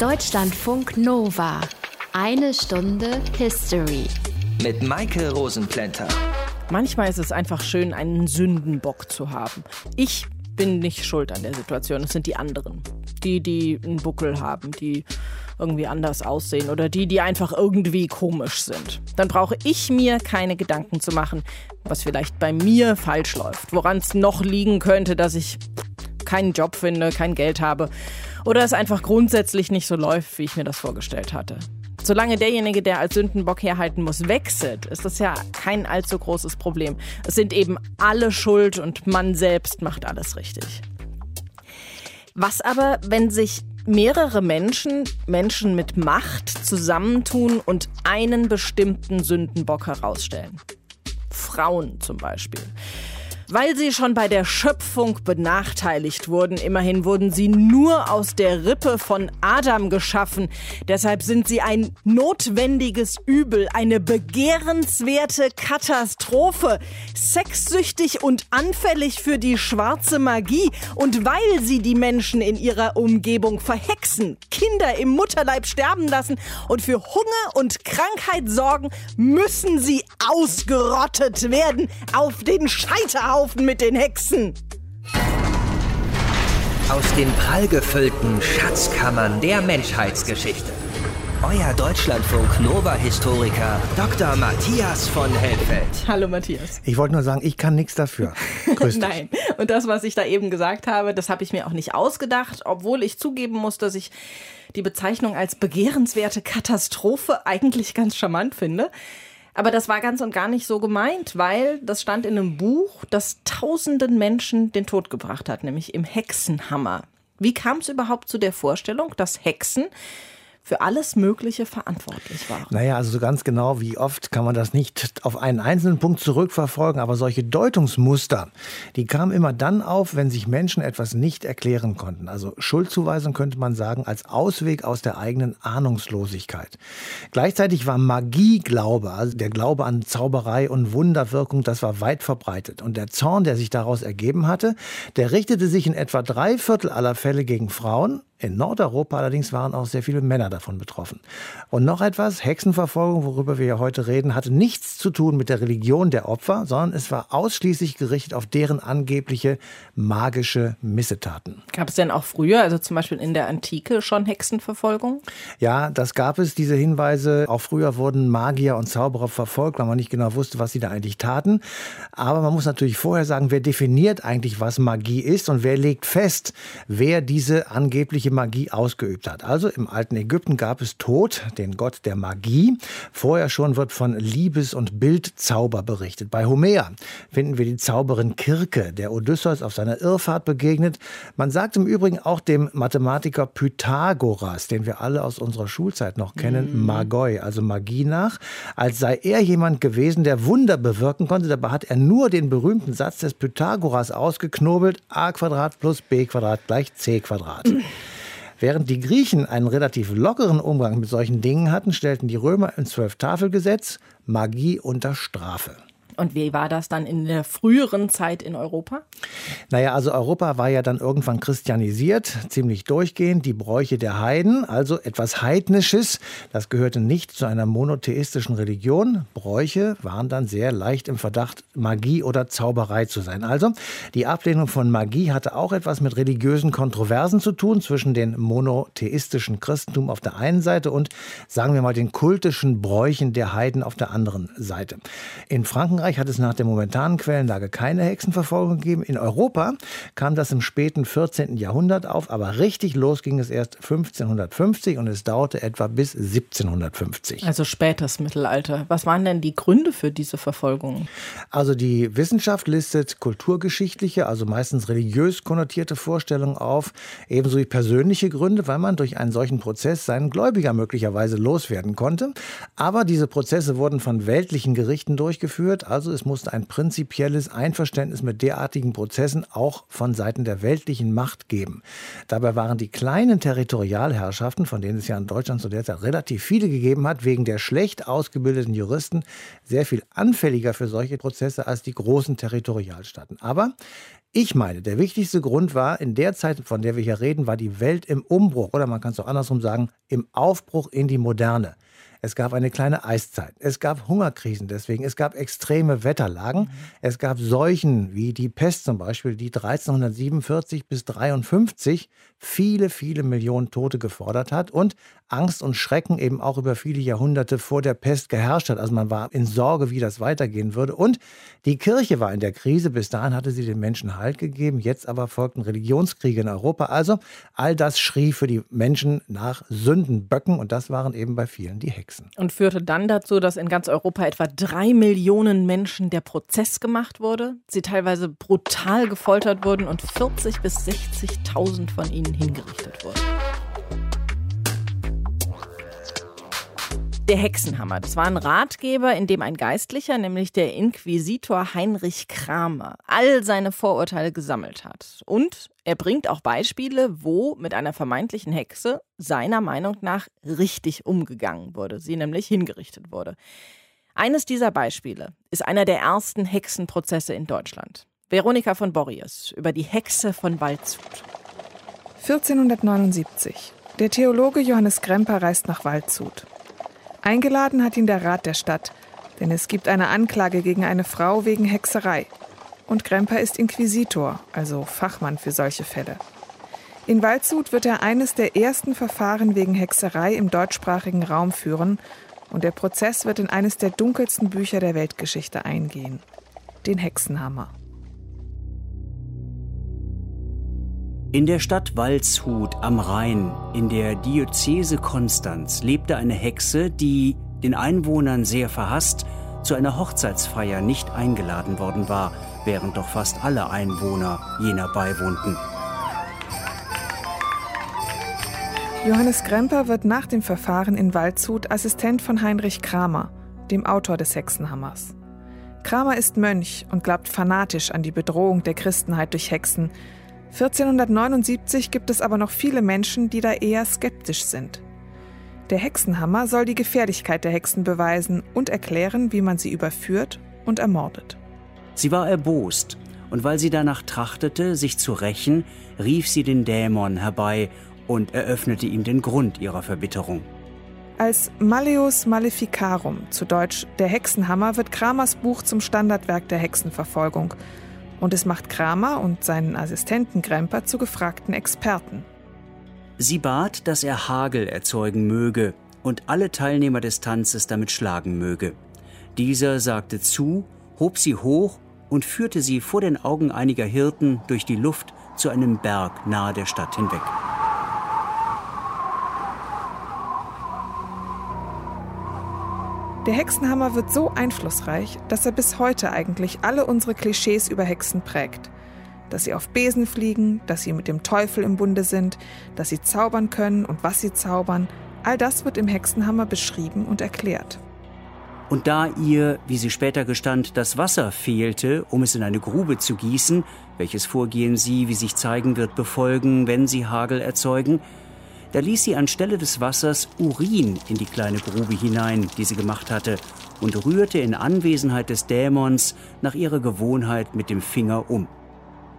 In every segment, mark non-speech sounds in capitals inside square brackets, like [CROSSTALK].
Deutschlandfunk Nova. Eine Stunde History. Mit Maike Rosenplanter. Manchmal ist es einfach schön, einen Sündenbock zu haben. Ich bin nicht schuld an der Situation, es sind die anderen. Die, die einen Buckel haben, die irgendwie anders aussehen oder die, die einfach irgendwie komisch sind. Dann brauche ich mir keine Gedanken zu machen, was vielleicht bei mir falsch läuft, woran es noch liegen könnte, dass ich keinen Job finde, kein Geld habe oder es einfach grundsätzlich nicht so läuft, wie ich mir das vorgestellt hatte. Solange derjenige, der als Sündenbock herhalten muss, wechselt, ist das ja kein allzu großes Problem. Es sind eben alle schuld und man selbst macht alles richtig. Was aber, wenn sich mehrere Menschen, Menschen mit Macht zusammentun und einen bestimmten Sündenbock herausstellen? Frauen zum Beispiel weil sie schon bei der Schöpfung benachteiligt wurden. Immerhin wurden sie nur aus der Rippe von Adam geschaffen. Deshalb sind sie ein notwendiges Übel, eine begehrenswerte Katastrophe, sexsüchtig und anfällig für die schwarze Magie. Und weil sie die Menschen in ihrer Umgebung verhexen, Kinder im Mutterleib sterben lassen und für Hunger und Krankheit sorgen, müssen sie ausgerottet werden auf den Scheiterhaufen. Haufen mit den Hexen. Aus den prallgefüllten Schatzkammern der Menschheitsgeschichte. Euer Deutschlandfunk Nova-Historiker Dr. Matthias von Helfeld. Hallo Matthias. Ich wollte nur sagen, ich kann nichts dafür. [LAUGHS] Grüß dich. Nein, und das, was ich da eben gesagt habe, das habe ich mir auch nicht ausgedacht, obwohl ich zugeben muss, dass ich die Bezeichnung als begehrenswerte Katastrophe eigentlich ganz charmant finde. Aber das war ganz und gar nicht so gemeint, weil das stand in einem Buch, das tausenden Menschen den Tod gebracht hat, nämlich im Hexenhammer. Wie kam es überhaupt zu der Vorstellung, dass Hexen für alles Mögliche verantwortlich waren. Naja, also so ganz genau wie oft kann man das nicht auf einen einzelnen Punkt zurückverfolgen, aber solche Deutungsmuster, die kamen immer dann auf, wenn sich Menschen etwas nicht erklären konnten. Also Schuldzuweisung könnte man sagen als Ausweg aus der eigenen Ahnungslosigkeit. Gleichzeitig war Magieglaube, also der Glaube an Zauberei und Wunderwirkung, das war weit verbreitet. Und der Zorn, der sich daraus ergeben hatte, der richtete sich in etwa drei Viertel aller Fälle gegen Frauen in Nordeuropa allerdings waren auch sehr viele Männer davon betroffen. Und noch etwas, Hexenverfolgung, worüber wir ja heute reden, hatte nichts zu tun mit der Religion der Opfer, sondern es war ausschließlich gerichtet auf deren angebliche magische Missetaten. Gab es denn auch früher, also zum Beispiel in der Antike, schon Hexenverfolgung? Ja, das gab es, diese Hinweise. Auch früher wurden Magier und Zauberer verfolgt, weil man nicht genau wusste, was sie da eigentlich taten. Aber man muss natürlich vorher sagen, wer definiert eigentlich, was Magie ist und wer legt fest, wer diese angebliche Magie ausgeübt hat. Also im alten Ägypten gab es Tod, den Gott der Magie. Vorher schon wird von Liebes- und Bildzauber berichtet. Bei Homer finden wir die Zauberin Kirke, der Odysseus auf seiner Irrfahrt begegnet. Man sagt im Übrigen auch dem Mathematiker Pythagoras, den wir alle aus unserer Schulzeit noch kennen, mhm. Magoi, also Magie nach, als sei er jemand gewesen, der Wunder bewirken konnte. Dabei hat er nur den berühmten Satz des Pythagoras ausgeknobelt, a Quadrat plus b Quadrat gleich c Quadrat. Während die Griechen einen relativ lockeren Umgang mit solchen Dingen hatten, stellten die Römer im Zwölftafelgesetz Magie unter Strafe. Und wie war das dann in der früheren Zeit in Europa? Naja, also Europa war ja dann irgendwann christianisiert, ziemlich durchgehend. Die Bräuche der Heiden, also etwas Heidnisches, das gehörte nicht zu einer monotheistischen Religion. Bräuche waren dann sehr leicht im Verdacht, Magie oder Zauberei zu sein. Also die Ablehnung von Magie hatte auch etwas mit religiösen Kontroversen zu tun zwischen den monotheistischen Christentum auf der einen Seite und, sagen wir mal, den kultischen Bräuchen der Heiden auf der anderen Seite. In Frankreich Frankreich hat es nach der momentanen Quellenlage keine Hexenverfolgung gegeben. In Europa kam das im späten 14. Jahrhundert auf, aber richtig los ging es erst 1550 und es dauerte etwa bis 1750. Also spätes Mittelalter. Was waren denn die Gründe für diese Verfolgung? Also die Wissenschaft listet kulturgeschichtliche, also meistens religiös konnotierte Vorstellungen auf, ebenso wie persönliche Gründe, weil man durch einen solchen Prozess seinen Gläubiger möglicherweise loswerden konnte. Aber diese Prozesse wurden von weltlichen Gerichten durchgeführt, also es musste ein prinzipielles Einverständnis mit derartigen Prozessen auch von Seiten der weltlichen Macht geben. Dabei waren die kleinen Territorialherrschaften, von denen es ja in Deutschland zu der Zeit relativ viele gegeben hat, wegen der schlecht ausgebildeten Juristen sehr viel anfälliger für solche Prozesse als die großen Territorialstaaten. Aber Ich meine, der wichtigste Grund war, in der Zeit, von der wir hier reden, war die Welt im Umbruch oder man kann es auch andersrum sagen, im Aufbruch in die Moderne. Es gab eine kleine Eiszeit. Es gab Hungerkrisen deswegen. Es gab extreme Wetterlagen. Mhm. Es gab Seuchen wie die Pest zum Beispiel, die 1347 bis 53 viele, viele Millionen Tote gefordert hat und Angst und Schrecken eben auch über viele Jahrhunderte vor der Pest geherrscht hat. Also man war in Sorge, wie das weitergehen würde. Und die Kirche war in der Krise. Bis dahin hatte sie den Menschen Halt gegeben. Jetzt aber folgten Religionskriege in Europa. Also all das schrie für die Menschen nach Sündenböcken. Und das waren eben bei vielen die Hexen. Und führte dann dazu, dass in ganz Europa etwa drei Millionen Menschen der Prozess gemacht wurde. Sie teilweise brutal gefoltert wurden und 40 bis 60.000 von ihnen hingerichtet wurden. Der Hexenhammer. Das war ein Ratgeber, in dem ein Geistlicher, nämlich der Inquisitor Heinrich Kramer, all seine Vorurteile gesammelt hat. Und er bringt auch Beispiele, wo mit einer vermeintlichen Hexe seiner Meinung nach richtig umgegangen wurde, sie nämlich hingerichtet wurde. Eines dieser Beispiele ist einer der ersten Hexenprozesse in Deutschland. Veronika von Borries über die Hexe von Waldshut. 1479. Der Theologe Johannes Kremper reist nach Waldshut. Eingeladen hat ihn der Rat der Stadt, denn es gibt eine Anklage gegen eine Frau wegen Hexerei. Und Kremper ist Inquisitor, also Fachmann für solche Fälle. In Waldshut wird er eines der ersten Verfahren wegen Hexerei im deutschsprachigen Raum führen und der Prozess wird in eines der dunkelsten Bücher der Weltgeschichte eingehen, den Hexenhammer. In der Stadt Waldshut am Rhein, in der Diözese Konstanz, lebte eine Hexe, die den Einwohnern sehr verhasst zu einer Hochzeitsfeier nicht eingeladen worden war, während doch fast alle Einwohner jener beiwohnten. Johannes Kremper wird nach dem Verfahren in Waldshut Assistent von Heinrich Kramer, dem Autor des Hexenhammers. Kramer ist Mönch und glaubt fanatisch an die Bedrohung der Christenheit durch Hexen, 1479 gibt es aber noch viele Menschen, die da eher skeptisch sind. Der Hexenhammer soll die Gefährlichkeit der Hexen beweisen und erklären, wie man sie überführt und ermordet. Sie war erbost, und weil sie danach trachtete, sich zu rächen, rief sie den Dämon herbei und eröffnete ihm den Grund ihrer Verbitterung. Als Malleus Maleficarum, zu Deutsch Der Hexenhammer, wird Kramers Buch zum Standardwerk der Hexenverfolgung und es macht Kramer und seinen Assistenten Gremper zu gefragten Experten. Sie bat, dass er Hagel erzeugen möge und alle Teilnehmer des Tanzes damit schlagen möge. Dieser sagte zu, hob sie hoch und führte sie vor den Augen einiger Hirten durch die Luft zu einem Berg nahe der Stadt hinweg. Der Hexenhammer wird so einflussreich, dass er bis heute eigentlich alle unsere Klischees über Hexen prägt. Dass sie auf Besen fliegen, dass sie mit dem Teufel im Bunde sind, dass sie zaubern können und was sie zaubern, all das wird im Hexenhammer beschrieben und erklärt. Und da ihr, wie sie später gestand, das Wasser fehlte, um es in eine Grube zu gießen, welches Vorgehen sie, wie sich zeigen wird, befolgen, wenn sie Hagel erzeugen, da ließ sie anstelle des Wassers Urin in die kleine Grube hinein, die sie gemacht hatte, und rührte in Anwesenheit des Dämons nach ihrer Gewohnheit mit dem Finger um.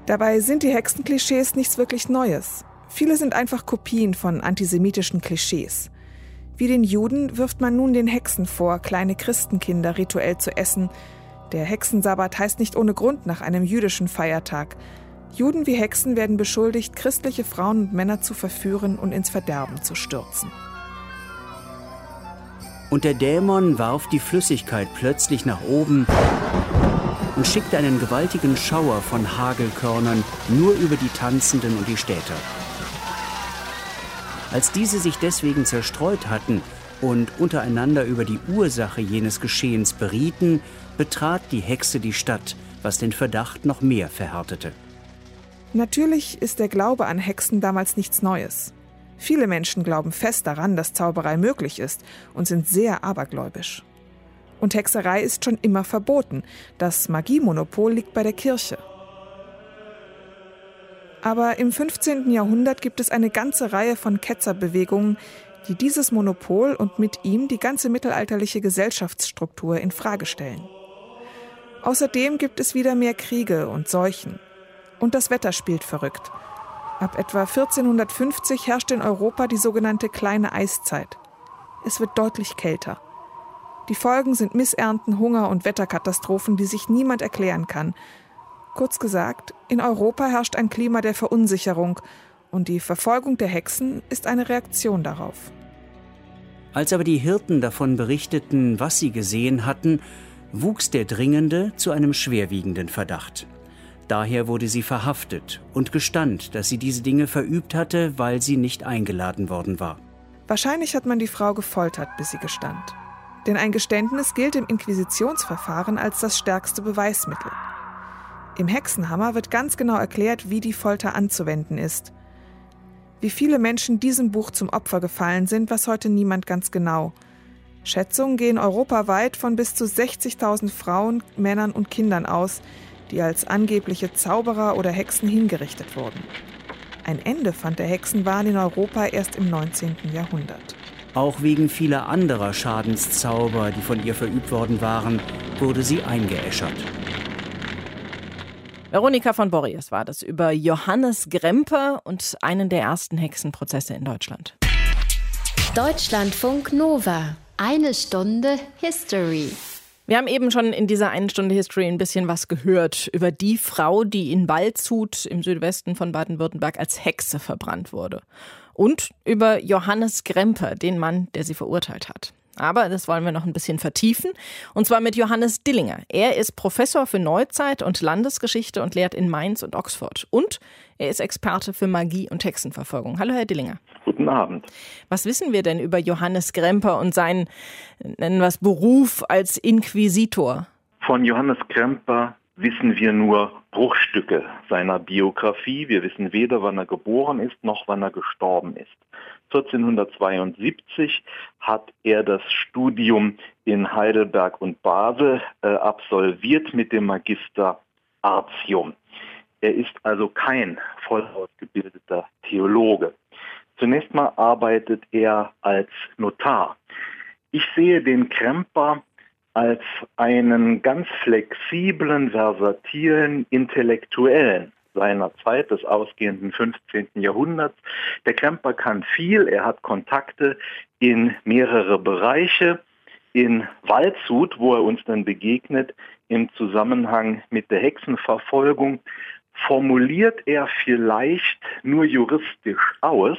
Dabei sind die Hexenklischees nichts wirklich Neues. Viele sind einfach Kopien von antisemitischen Klischees. Wie den Juden wirft man nun den Hexen vor, kleine Christenkinder rituell zu essen. Der Hexensabbat heißt nicht ohne Grund nach einem jüdischen Feiertag. Juden wie Hexen werden beschuldigt, christliche Frauen und Männer zu verführen und ins Verderben zu stürzen. Und der Dämon warf die Flüssigkeit plötzlich nach oben und schickte einen gewaltigen Schauer von Hagelkörnern nur über die Tanzenden und die Städter. Als diese sich deswegen zerstreut hatten und untereinander über die Ursache jenes Geschehens berieten, betrat die Hexe die Stadt, was den Verdacht noch mehr verhärtete. Natürlich ist der Glaube an Hexen damals nichts Neues. Viele Menschen glauben fest daran, dass Zauberei möglich ist und sind sehr abergläubisch. Und Hexerei ist schon immer verboten. Das Magiemonopol liegt bei der Kirche. Aber im 15. Jahrhundert gibt es eine ganze Reihe von Ketzerbewegungen, die dieses Monopol und mit ihm die ganze mittelalterliche Gesellschaftsstruktur in Frage stellen. Außerdem gibt es wieder mehr Kriege und Seuchen. Und das Wetter spielt verrückt. Ab etwa 1450 herrscht in Europa die sogenannte kleine Eiszeit. Es wird deutlich kälter. Die Folgen sind Missernten, Hunger und Wetterkatastrophen, die sich niemand erklären kann. Kurz gesagt, in Europa herrscht ein Klima der Verunsicherung und die Verfolgung der Hexen ist eine Reaktion darauf. Als aber die Hirten davon berichteten, was sie gesehen hatten, wuchs der dringende zu einem schwerwiegenden Verdacht. Daher wurde sie verhaftet und gestand, dass sie diese Dinge verübt hatte, weil sie nicht eingeladen worden war. Wahrscheinlich hat man die Frau gefoltert, bis sie gestand. Denn ein Geständnis gilt im Inquisitionsverfahren als das stärkste Beweismittel. Im Hexenhammer wird ganz genau erklärt, wie die Folter anzuwenden ist. Wie viele Menschen diesem Buch zum Opfer gefallen sind, was heute niemand ganz genau. Schätzungen gehen europaweit von bis zu 60.000 Frauen, Männern und Kindern aus, die als angebliche Zauberer oder Hexen hingerichtet wurden. Ein Ende fand der Hexenwahn in Europa erst im 19. Jahrhundert. Auch wegen vieler anderer Schadenszauber, die von ihr verübt worden waren, wurde sie eingeäschert. Veronika von Borries war das über Johannes Gremper und einen der ersten Hexenprozesse in Deutschland. Deutschlandfunk Nova. Eine Stunde History. Wir haben eben schon in dieser einen Stunde History ein bisschen was gehört über die Frau, die in Waldshut im Südwesten von Baden-Württemberg als Hexe verbrannt wurde. Und über Johannes Gremper, den Mann, der sie verurteilt hat. Aber das wollen wir noch ein bisschen vertiefen. Und zwar mit Johannes Dillinger. Er ist Professor für Neuzeit und Landesgeschichte und lehrt in Mainz und Oxford. Und er ist Experte für Magie und Hexenverfolgung. Hallo, Herr Dillinger. Guten Abend. Was wissen wir denn über Johannes Gremper und seinen, nennen wir es, Beruf als Inquisitor? Von Johannes Gremper wissen wir nur Bruchstücke seiner Biografie. Wir wissen weder, wann er geboren ist, noch wann er gestorben ist. 1472 hat er das Studium in Heidelberg und Basel äh, absolviert mit dem Magister Artium. Er ist also kein voll ausgebildeter Theologe. Zunächst mal arbeitet er als Notar. Ich sehe den Kremper als einen ganz flexiblen, versatilen Intellektuellen seiner Zeit, des ausgehenden 15. Jahrhunderts. Der Kremper kann viel, er hat Kontakte in mehrere Bereiche. In Waldshut, wo er uns dann begegnet, im Zusammenhang mit der Hexenverfolgung, formuliert er vielleicht nur juristisch aus,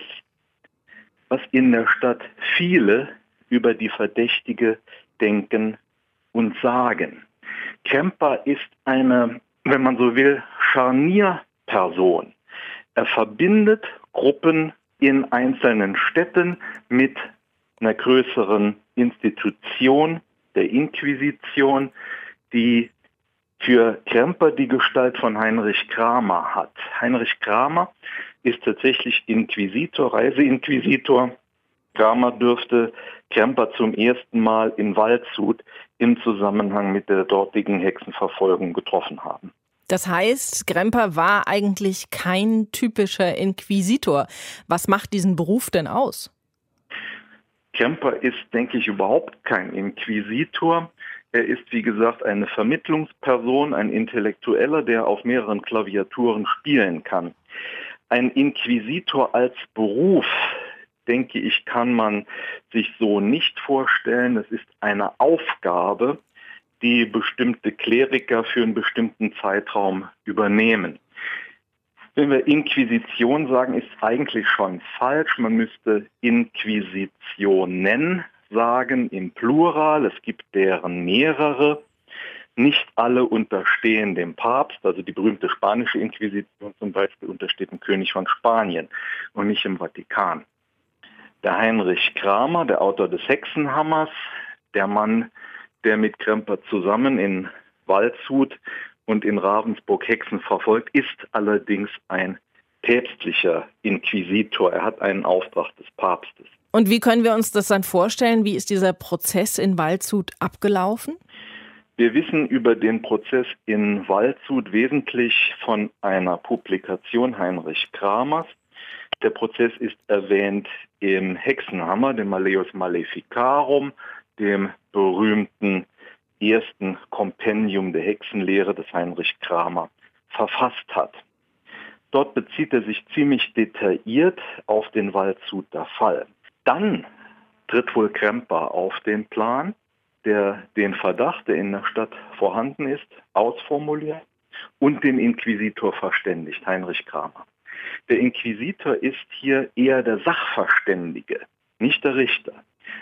was in der Stadt viele über die Verdächtige denken und sagen. Kremper ist eine, wenn man so will, Scharnierperson. Er verbindet Gruppen in einzelnen Städten mit einer größeren Institution der Inquisition, die für Kremper die Gestalt von Heinrich Kramer hat. Heinrich Kramer ist tatsächlich Inquisitor, Reiseinquisitor. Kramer dürfte Kremper zum ersten Mal in Waldshut im Zusammenhang mit der dortigen Hexenverfolgung getroffen haben. Das heißt, Gremper war eigentlich kein typischer Inquisitor. Was macht diesen Beruf denn aus? Kremper ist, denke ich, überhaupt kein Inquisitor. Er ist, wie gesagt, eine Vermittlungsperson, ein Intellektueller, der auf mehreren Klaviaturen spielen kann. Ein Inquisitor als Beruf, denke ich, kann man sich so nicht vorstellen. Es ist eine Aufgabe, die bestimmte Kleriker für einen bestimmten Zeitraum übernehmen. Wenn wir Inquisition sagen, ist eigentlich schon falsch. Man müsste Inquisitionen sagen im Plural. Es gibt deren mehrere. Nicht alle unterstehen dem Papst, also die berühmte spanische Inquisition zum Beispiel untersteht dem König von Spanien und nicht im Vatikan. Der Heinrich Kramer, der Autor des Hexenhammers, der Mann, der mit Kremper zusammen in Waldshut und in Ravensburg Hexen verfolgt, ist allerdings ein päpstlicher Inquisitor. Er hat einen Auftrag des Papstes. Und wie können wir uns das dann vorstellen? Wie ist dieser Prozess in Waldshut abgelaufen? Wir wissen über den Prozess in Waldshut wesentlich von einer Publikation Heinrich Kramers. Der Prozess ist erwähnt im Hexenhammer, dem Malleus Maleficarum, dem berühmten ersten Kompendium der Hexenlehre, das Heinrich Kramer verfasst hat. Dort bezieht er sich ziemlich detailliert auf den Waldshuter Fall. Dann tritt wohl Kremper auf den Plan, der den Verdacht, der in der Stadt vorhanden ist, ausformuliert und den Inquisitor verständigt, Heinrich Kramer. Der Inquisitor ist hier eher der Sachverständige, nicht der Richter.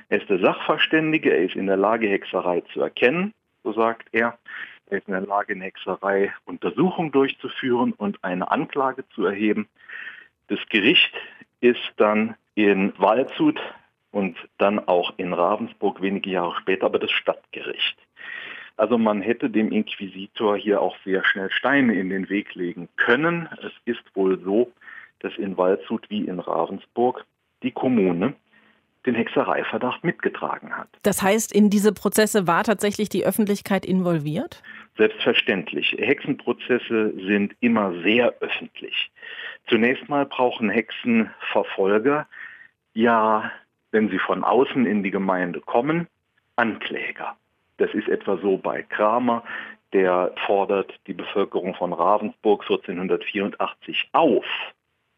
Er ist der Sachverständige, er ist in der Lage, Hexerei zu erkennen, so sagt er. Er ist in der Lage, in Hexerei Untersuchung durchzuführen und eine Anklage zu erheben. Das Gericht ist dann in Waldshut und dann auch in Ravensburg wenige Jahre später, aber das Stadtgericht. Also man hätte dem Inquisitor hier auch sehr schnell Steine in den Weg legen können. Es ist wohl so, dass in Waldshut wie in Ravensburg die Kommune den Hexereiverdacht mitgetragen hat. Das heißt, in diese Prozesse war tatsächlich die Öffentlichkeit involviert? Selbstverständlich. Hexenprozesse sind immer sehr öffentlich. Zunächst mal brauchen Hexenverfolger ja, wenn sie von außen in die Gemeinde kommen, Ankläger. Das ist etwa so bei Kramer, der fordert die Bevölkerung von Ravensburg 1484 auf,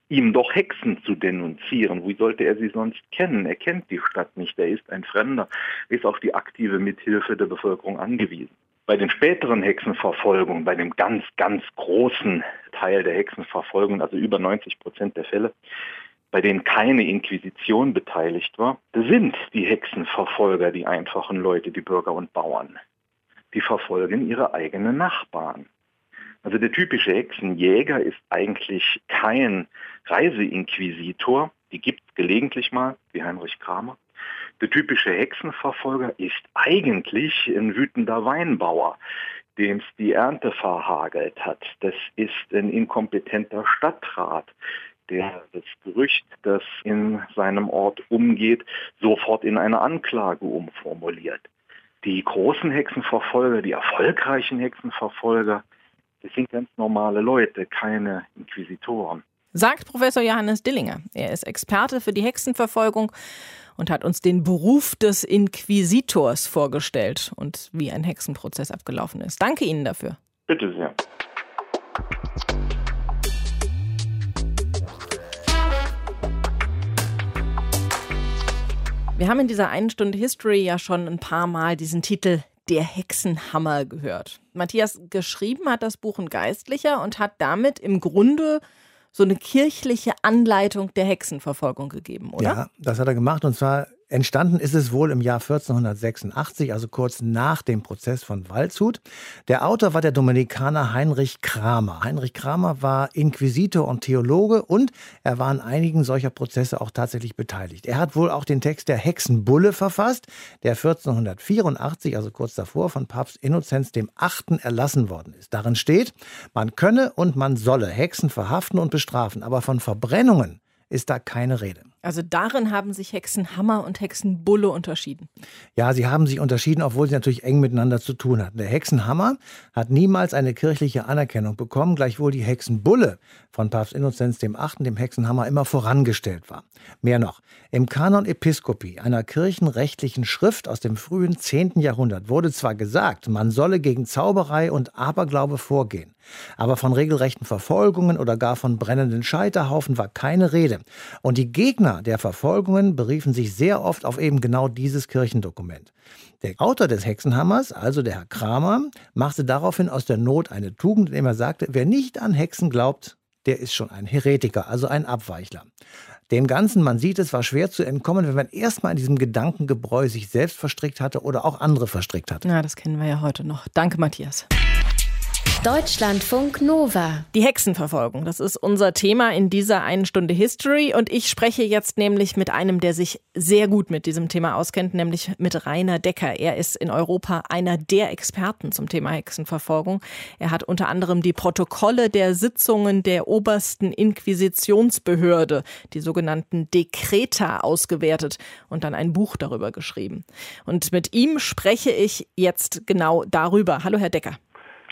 ihm doch Hexen zu denunzieren. Wie sollte er sie sonst kennen? Er kennt die Stadt nicht, er ist ein Fremder, ist auf die aktive Mithilfe der Bevölkerung angewiesen. Bei den späteren Hexenverfolgungen, bei dem ganz, ganz großen Teil der Hexenverfolgung, also über 90 Prozent der Fälle, bei denen keine Inquisition beteiligt war, sind die Hexenverfolger die einfachen Leute, die Bürger und Bauern. Die verfolgen ihre eigenen Nachbarn. Also der typische Hexenjäger ist eigentlich kein Reiseinquisitor, die gibt es gelegentlich mal, wie Heinrich Kramer. Der typische Hexenverfolger ist eigentlich ein wütender Weinbauer, dem es die Ernte verhagelt hat. Das ist ein inkompetenter Stadtrat, der das Gerücht, das in seinem Ort umgeht, sofort in eine Anklage umformuliert. Die großen Hexenverfolger, die erfolgreichen Hexenverfolger, das sind ganz normale Leute, keine Inquisitoren. Sagt Professor Johannes Dillinger. Er ist Experte für die Hexenverfolgung und hat uns den Beruf des Inquisitors vorgestellt und wie ein Hexenprozess abgelaufen ist. Danke Ihnen dafür. Bitte sehr. Wir haben in dieser einen Stunde History ja schon ein paar Mal diesen Titel Der Hexenhammer gehört. Matthias geschrieben hat das Buch ein Geistlicher und hat damit im Grunde so eine kirchliche Anleitung der Hexenverfolgung gegeben, oder? Ja, das hat er gemacht und zwar Entstanden ist es wohl im Jahr 1486, also kurz nach dem Prozess von Waldshut. Der Autor war der Dominikaner Heinrich Kramer. Heinrich Kramer war Inquisitor und Theologe und er war an einigen solcher Prozesse auch tatsächlich beteiligt. Er hat wohl auch den Text der Hexenbulle verfasst, der 1484, also kurz davor, von Papst Innozenz dem Achten erlassen worden ist. Darin steht, man könne und man solle Hexen verhaften und bestrafen, aber von Verbrennungen ist da keine Rede. Also darin haben sich Hexenhammer und Hexenbulle unterschieden. Ja, sie haben sich unterschieden, obwohl sie natürlich eng miteinander zu tun hatten. Der Hexenhammer hat niemals eine kirchliche Anerkennung bekommen, gleichwohl die Hexenbulle von Papst Innozenz VIII. dem Hexenhammer immer vorangestellt war. Mehr noch, im Kanon Episcopi, einer kirchenrechtlichen Schrift aus dem frühen 10. Jahrhundert, wurde zwar gesagt, man solle gegen Zauberei und Aberglaube vorgehen, aber von regelrechten Verfolgungen oder gar von brennenden Scheiterhaufen war keine Rede. Und die Gegner Gegner der Verfolgungen beriefen sich sehr oft auf eben genau dieses Kirchendokument. Der Autor des Hexenhammers, also der Herr Kramer, machte daraufhin aus der Not eine Tugend, indem er sagte, wer nicht an Hexen glaubt, der ist schon ein Heretiker, also ein Abweichler. Dem Ganzen, man sieht es, war schwer zu entkommen, wenn man erstmal in diesem Gedankengebräu sich selbst verstrickt hatte oder auch andere verstrickt hatte. Ja, das kennen wir ja heute noch. Danke, Matthias. Deutschlandfunk Nova. Die Hexenverfolgung, das ist unser Thema in dieser einen Stunde History. Und ich spreche jetzt nämlich mit einem, der sich sehr gut mit diesem Thema auskennt, nämlich mit Rainer Decker. Er ist in Europa einer der Experten zum Thema Hexenverfolgung. Er hat unter anderem die Protokolle der Sitzungen der obersten Inquisitionsbehörde, die sogenannten Dekreta, ausgewertet und dann ein Buch darüber geschrieben. Und mit ihm spreche ich jetzt genau darüber. Hallo, Herr Decker.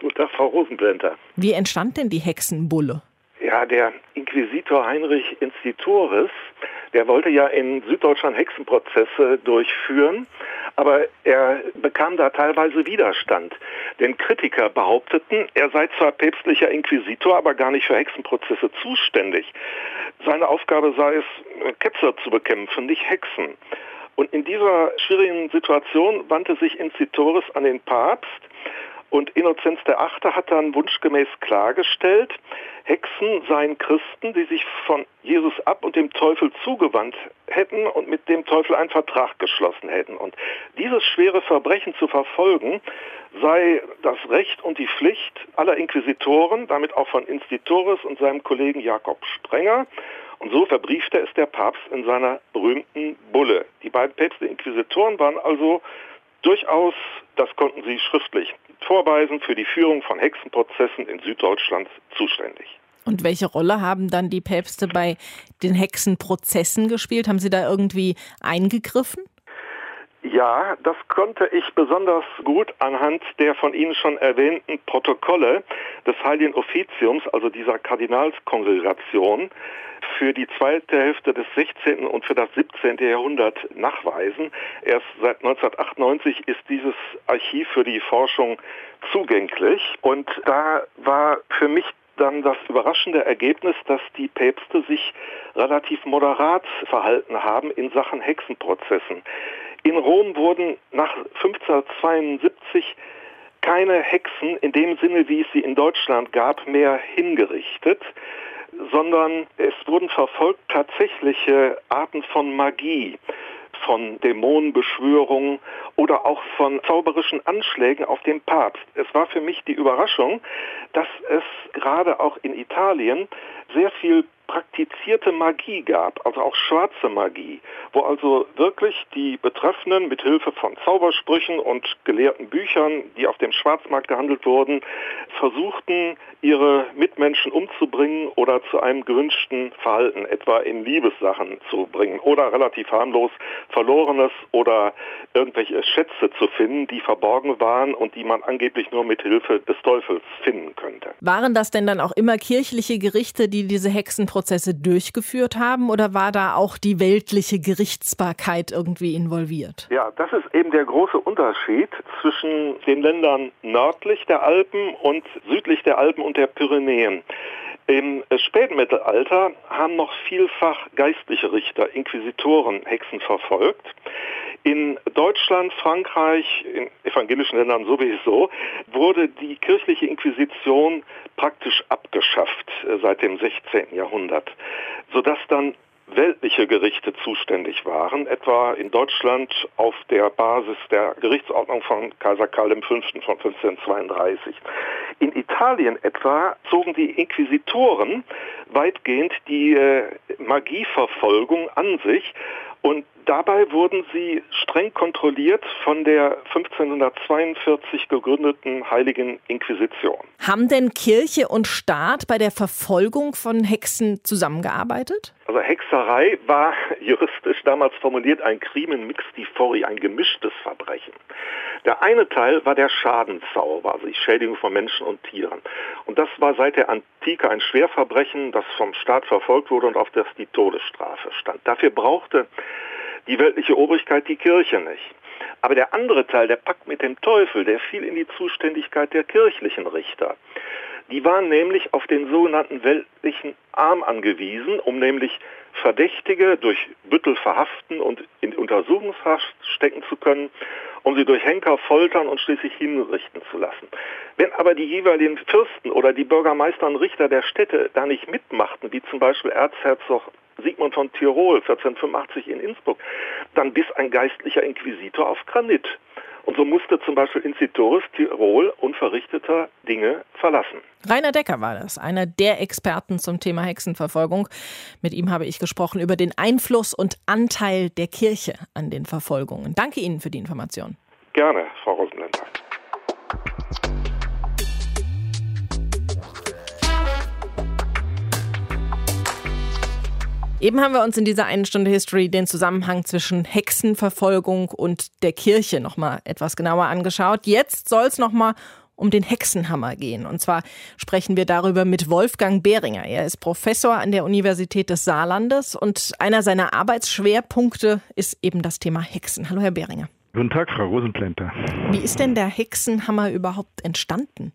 Guten Tag, Frau Rosenblenter. Wie entstand denn die Hexenbulle? Ja, der Inquisitor Heinrich Institoris, der wollte ja in Süddeutschland Hexenprozesse durchführen, aber er bekam da teilweise Widerstand. Denn Kritiker behaupteten, er sei zwar päpstlicher Inquisitor, aber gar nicht für Hexenprozesse zuständig. Seine Aufgabe sei es, Ketzer zu bekämpfen, nicht Hexen. Und in dieser schwierigen Situation wandte sich Incitoris an den Papst und Innozenz VIII. hat dann wunschgemäß klargestellt, Hexen seien Christen, die sich von Jesus ab und dem Teufel zugewandt hätten und mit dem Teufel einen Vertrag geschlossen hätten. Und dieses schwere Verbrechen zu verfolgen, sei das Recht und die Pflicht aller Inquisitoren, damit auch von Institoris und seinem Kollegen Jakob Sprenger. Und so verbriefte es der Papst in seiner berühmten Bulle. Die beiden Päpste Inquisitoren waren also durchaus, das konnten sie schriftlich vorweisen, für die Führung von Hexenprozessen in Süddeutschland zuständig. Und welche Rolle haben dann die Päpste bei den Hexenprozessen gespielt? Haben sie da irgendwie eingegriffen? Ja, das konnte ich besonders gut anhand der von Ihnen schon erwähnten Protokolle des Heiligen Offiziums, also dieser Kardinalskongregation, für die zweite Hälfte des 16. und für das 17. Jahrhundert nachweisen. Erst seit 1998 ist dieses Archiv für die Forschung zugänglich und da war für mich dann das überraschende Ergebnis, dass die Päpste sich relativ moderat verhalten haben in Sachen Hexenprozessen. In Rom wurden nach 1572 keine Hexen in dem Sinne, wie es sie in Deutschland gab, mehr hingerichtet, sondern es wurden verfolgt tatsächliche Arten von Magie, von Dämonenbeschwörungen oder auch von zauberischen Anschlägen auf den Papst. Es war für mich die Überraschung, dass es gerade auch in Italien sehr viel praktizierte Magie gab, also auch schwarze Magie, wo also wirklich die Betreffenden mit Hilfe von Zaubersprüchen und gelehrten Büchern, die auf dem Schwarzmarkt gehandelt wurden, versuchten, ihre Mitmenschen umzubringen oder zu einem gewünschten Verhalten, etwa in Liebessachen zu bringen oder relativ harmlos Verlorenes oder irgendwelche Schätze zu finden, die verborgen waren und die man angeblich nur mit Hilfe des Teufels finden könnte. Waren das denn dann auch immer kirchliche Gerichte, die diese Hexenprozesse durchgeführt haben oder war da auch die weltliche Gerichtsbarkeit irgendwie involviert? Ja, das ist eben der große Unterschied zwischen den Ländern nördlich der Alpen und südlich der Alpen und der Pyrenäen. Im Spätmittelalter haben noch vielfach geistliche Richter, Inquisitoren, Hexen verfolgt. In Deutschland, Frankreich, in evangelischen Ländern sowieso, wurde die kirchliche Inquisition praktisch abgeschafft äh, seit dem 16. Jahrhundert, sodass dann weltliche Gerichte zuständig waren, etwa in Deutschland auf der Basis der Gerichtsordnung von Kaiser Karl V. von 1532. In Italien etwa zogen die Inquisitoren weitgehend die äh, Magieverfolgung an sich und dabei wurden sie streng kontrolliert von der 1542 gegründeten Heiligen Inquisition. Haben denn Kirche und Staat bei der Verfolgung von Hexen zusammengearbeitet? Also Hexerei war [LAUGHS] juristisch damals formuliert ein Crimen mixtifori, ein gemischtes Verbrechen. Der eine Teil war der Schadenzauber, also die Schädigung von Menschen und Tieren. Und das war seit der Antike ein Schwerverbrechen, das vom Staat verfolgt wurde und auf das die Todesstrafe stand. Dafür brauchte die weltliche Obrigkeit die Kirche nicht. Aber der andere Teil, der Pakt mit dem Teufel, der fiel in die Zuständigkeit der kirchlichen Richter. Die waren nämlich auf den sogenannten weltlichen Arm angewiesen, um nämlich Verdächtige durch Büttel verhaften und in Untersuchungshaft stecken zu können, um sie durch Henker foltern und schließlich hinrichten zu lassen. Wenn aber die jeweiligen Fürsten oder die Bürgermeister und Richter der Städte da nicht mitmachten, wie zum Beispiel Erzherzog Sigmund von Tirol 1485 in Innsbruck, dann biss ein geistlicher Inquisitor auf Granit. Und so musste zum Beispiel Incitoris Tirol unverrichteter Dinge verlassen. Rainer Decker war das, einer der Experten zum Thema Hexenverfolgung. Mit ihm habe ich gesprochen über den Einfluss und Anteil der Kirche an den Verfolgungen. Danke Ihnen für die Information. Gerne, Frau Rosenländer. Eben haben wir uns in dieser einen Stunde History den Zusammenhang zwischen Hexenverfolgung und der Kirche nochmal etwas genauer angeschaut. Jetzt soll es nochmal um den Hexenhammer gehen. Und zwar sprechen wir darüber mit Wolfgang Behringer. Er ist Professor an der Universität des Saarlandes und einer seiner Arbeitsschwerpunkte ist eben das Thema Hexen. Hallo, Herr Behringer. Guten Tag, Frau Rosenplänter. Wie ist denn der Hexenhammer überhaupt entstanden?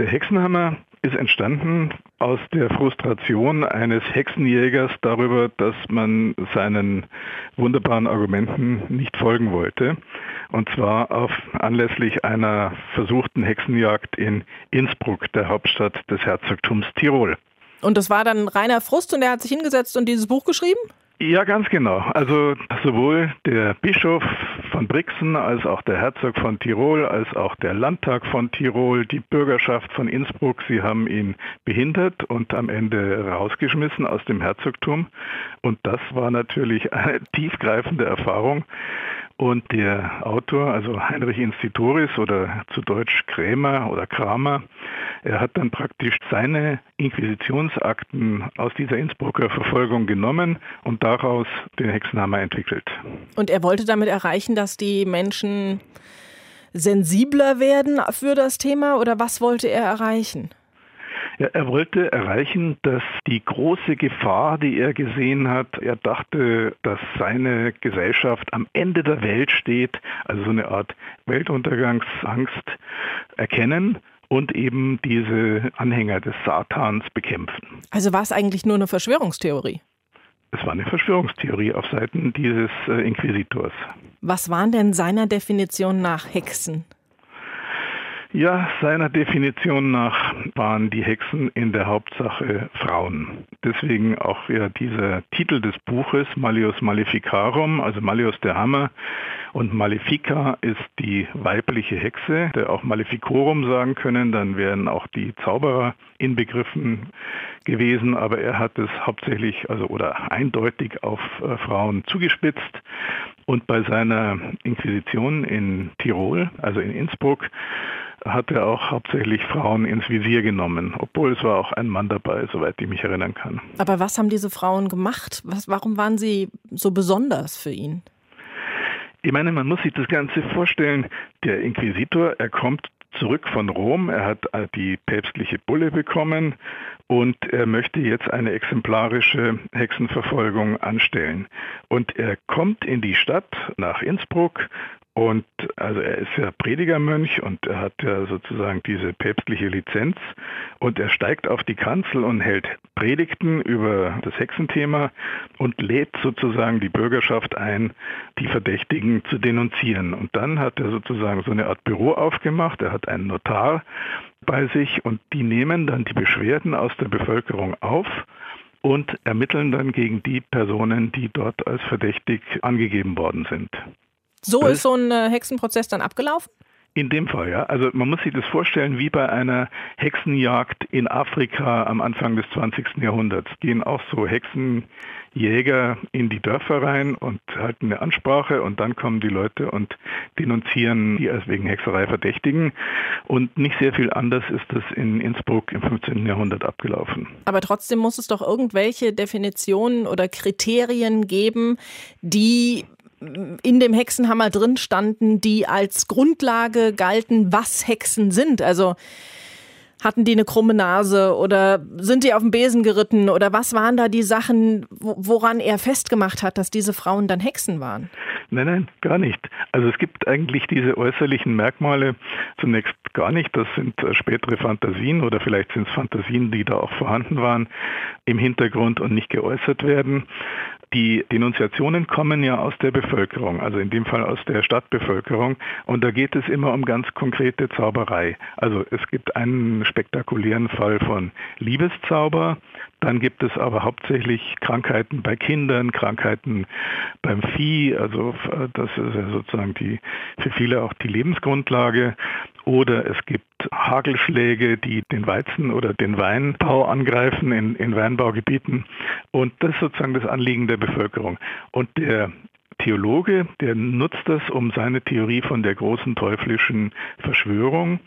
Der Hexenhammer ist entstanden aus der Frustration eines Hexenjägers darüber, dass man seinen wunderbaren Argumenten nicht folgen wollte. Und zwar auf anlässlich einer versuchten Hexenjagd in Innsbruck, der Hauptstadt des Herzogtums Tirol. Und das war dann reiner Frust und er hat sich hingesetzt und dieses Buch geschrieben? Ja, ganz genau. Also sowohl der Bischof von Brixen als auch der Herzog von Tirol, als auch der Landtag von Tirol, die Bürgerschaft von Innsbruck, sie haben ihn behindert und am Ende rausgeschmissen aus dem Herzogtum. Und das war natürlich eine [LAUGHS] tiefgreifende Erfahrung. Und der Autor, also Heinrich Institoris oder zu Deutsch Krämer oder Kramer, er hat dann praktisch seine Inquisitionsakten aus dieser Innsbrucker Verfolgung genommen und daraus den Hexenhammer entwickelt. Und er wollte damit erreichen, dass die Menschen sensibler werden für das Thema oder was wollte er erreichen? Ja, er wollte erreichen, dass die große Gefahr, die er gesehen hat, er dachte, dass seine Gesellschaft am Ende der Welt steht, also so eine Art Weltuntergangsangst erkennen und eben diese Anhänger des Satans bekämpfen. Also war es eigentlich nur eine Verschwörungstheorie? Es war eine Verschwörungstheorie auf Seiten dieses äh, Inquisitors. Was waren denn seiner Definition nach Hexen? Ja, seiner Definition nach waren die Hexen in der Hauptsache Frauen. Deswegen auch ja dieser Titel des Buches Malleus Maleficarum, also Malleus der Hammer und Malefica ist die weibliche Hexe, der auch Maleficorum sagen können, dann wären auch die Zauberer inbegriffen gewesen, aber er hat es hauptsächlich also oder eindeutig auf äh, Frauen zugespitzt. Und bei seiner Inquisition in Tirol, also in Innsbruck, hat er auch hauptsächlich Frauen ins Visier genommen, obwohl es war auch ein Mann dabei, soweit ich mich erinnern kann. Aber was haben diese Frauen gemacht? Was, warum waren sie so besonders für ihn? Ich meine, man muss sich das Ganze vorstellen. Der Inquisitor, er kommt zurück von Rom, er hat die päpstliche Bulle bekommen und er möchte jetzt eine exemplarische Hexenverfolgung anstellen. Und er kommt in die Stadt nach Innsbruck und also er ist ja Predigermönch und er hat ja sozusagen diese päpstliche Lizenz und er steigt auf die Kanzel und hält Predigten über das Hexenthema und lädt sozusagen die Bürgerschaft ein, die Verdächtigen zu denunzieren. Und dann hat er sozusagen so eine Art Büro aufgemacht, er hat einen Notar bei sich und die nehmen dann die Beschwerden aus der Bevölkerung auf und ermitteln dann gegen die Personen, die dort als verdächtig angegeben worden sind. So ist so ein äh, Hexenprozess dann abgelaufen? In dem Fall, ja. Also man muss sich das vorstellen wie bei einer Hexenjagd in Afrika am Anfang des 20. Jahrhunderts. Gehen auch so Hexenjäger in die Dörfer rein und halten eine Ansprache und dann kommen die Leute und denunzieren die als wegen Hexerei Verdächtigen. Und nicht sehr viel anders ist das in Innsbruck im 15. Jahrhundert abgelaufen. Aber trotzdem muss es doch irgendwelche Definitionen oder Kriterien geben, die in dem Hexenhammer drin standen, die als Grundlage galten, was Hexen sind. Also hatten die eine krumme Nase oder sind die auf dem Besen geritten oder was waren da die Sachen, woran er festgemacht hat, dass diese Frauen dann Hexen waren? Nein, nein, gar nicht. Also es gibt eigentlich diese äußerlichen Merkmale zunächst gar nicht. Das sind äh, spätere Fantasien oder vielleicht sind es Fantasien, die da auch vorhanden waren im Hintergrund und nicht geäußert werden. Die Denunziationen kommen ja aus der Bevölkerung, also in dem Fall aus der Stadtbevölkerung. Und da geht es immer um ganz konkrete Zauberei. Also es gibt einen spektakulären Fall von Liebeszauber. Dann gibt es aber hauptsächlich Krankheiten bei Kindern, Krankheiten beim Vieh. Also das ist ja sozusagen die, für viele auch die Lebensgrundlage. Oder es gibt Hagelschläge, die den Weizen oder den Weinbau angreifen in, in Weinbaugebieten. Und das ist sozusagen das Anliegen der Bevölkerung. Und der Theologe, der nutzt das, um seine Theorie von der großen teuflischen Verschwörung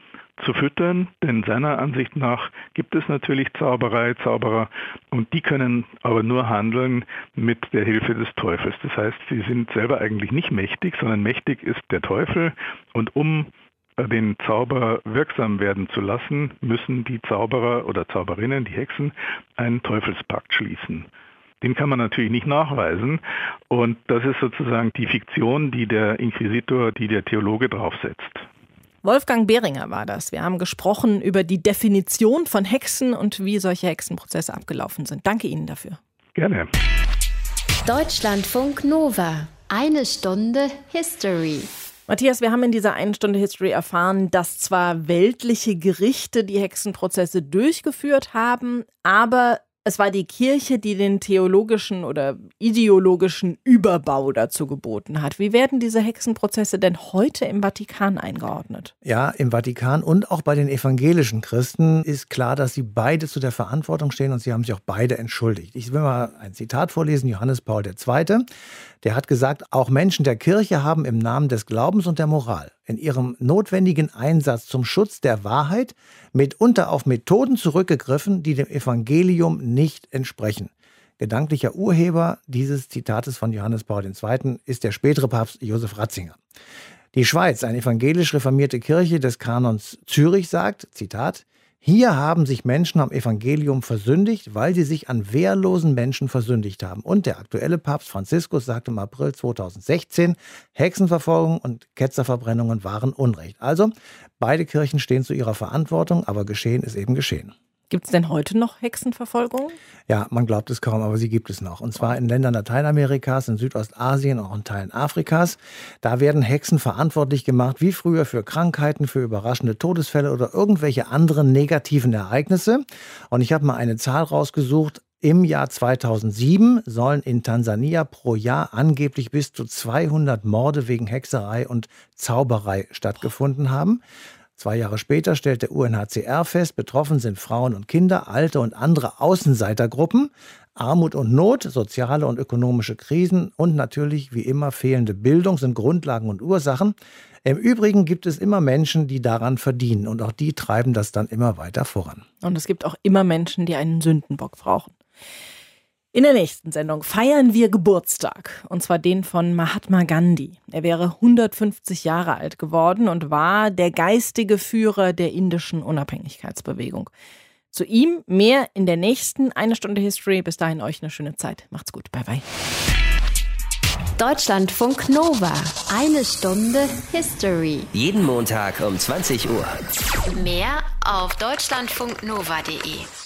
zu füttern, denn seiner Ansicht nach gibt es natürlich Zauberei, Zauberer und die können aber nur handeln mit der Hilfe des Teufels. Das heißt, sie sind selber eigentlich nicht mächtig, sondern mächtig ist der Teufel und um den Zauber wirksam werden zu lassen, müssen die Zauberer oder Zauberinnen, die Hexen, einen Teufelspakt schließen. den kann man natürlich nicht nachweisen. Und das ist sozusagen die Fiktion, die der Inquisitor, die der Theologe draufsetzt. Wolfgang Behringer war das. Wir haben gesprochen über die Definition von Hexen und wie solche Hexenprozesse abgelaufen sind. Danke Ihnen dafür. Gerne. Deutschlandfunk Nova. Eine Stunde History. Matthias, wir haben in dieser einen Stunde History erfahren, dass zwar weltliche Gerichte die Hexenprozesse durchgeführt haben, aber es war die Kirche, die den theologischen oder ideologischen Überbau dazu geboten hat. Wie werden diese Hexenprozesse denn heute im Vatikan eingeordnet? Ja, im Vatikan und auch bei den evangelischen Christen ist klar, dass sie beide zu der Verantwortung stehen und sie haben sich auch beide entschuldigt. Ich will mal ein Zitat vorlesen, Johannes Paul II. Der hat gesagt, auch Menschen der Kirche haben im Namen des Glaubens und der Moral in ihrem notwendigen Einsatz zum Schutz der Wahrheit mitunter auf Methoden zurückgegriffen, die dem Evangelium nicht entsprechen. Gedanklicher Urheber dieses Zitates von Johannes Paul II. ist der spätere Papst Josef Ratzinger. Die Schweiz, eine evangelisch reformierte Kirche des Kanons Zürich, sagt, Zitat, hier haben sich Menschen am Evangelium versündigt, weil sie sich an wehrlosen Menschen versündigt haben. Und der aktuelle Papst Franziskus sagte im April 2016, Hexenverfolgung und Ketzerverbrennungen waren Unrecht. Also, beide Kirchen stehen zu ihrer Verantwortung, aber geschehen ist eben geschehen. Gibt es denn heute noch Hexenverfolgung? Ja, man glaubt es kaum, aber sie gibt es noch. Und zwar in Ländern Lateinamerikas, in Südostasien, auch in Teilen Afrikas. Da werden Hexen verantwortlich gemacht, wie früher für Krankheiten, für überraschende Todesfälle oder irgendwelche anderen negativen Ereignisse. Und ich habe mal eine Zahl rausgesucht. Im Jahr 2007 sollen in Tansania pro Jahr angeblich bis zu 200 Morde wegen Hexerei und Zauberei stattgefunden haben. Zwei Jahre später stellt der UNHCR fest, betroffen sind Frauen und Kinder, alte und andere Außenseitergruppen. Armut und Not, soziale und ökonomische Krisen und natürlich wie immer fehlende Bildung sind Grundlagen und Ursachen. Im Übrigen gibt es immer Menschen, die daran verdienen und auch die treiben das dann immer weiter voran. Und es gibt auch immer Menschen, die einen Sündenbock brauchen. In der nächsten Sendung feiern wir Geburtstag, und zwar den von Mahatma Gandhi. Er wäre 150 Jahre alt geworden und war der geistige Führer der indischen Unabhängigkeitsbewegung. Zu ihm mehr in der nächsten eine Stunde History. Bis dahin euch eine schöne Zeit. Macht's gut. Bye bye. Deutschlandfunk Nova. Eine Stunde History. Jeden Montag um 20 Uhr. Mehr auf deutschlandfunknova.de.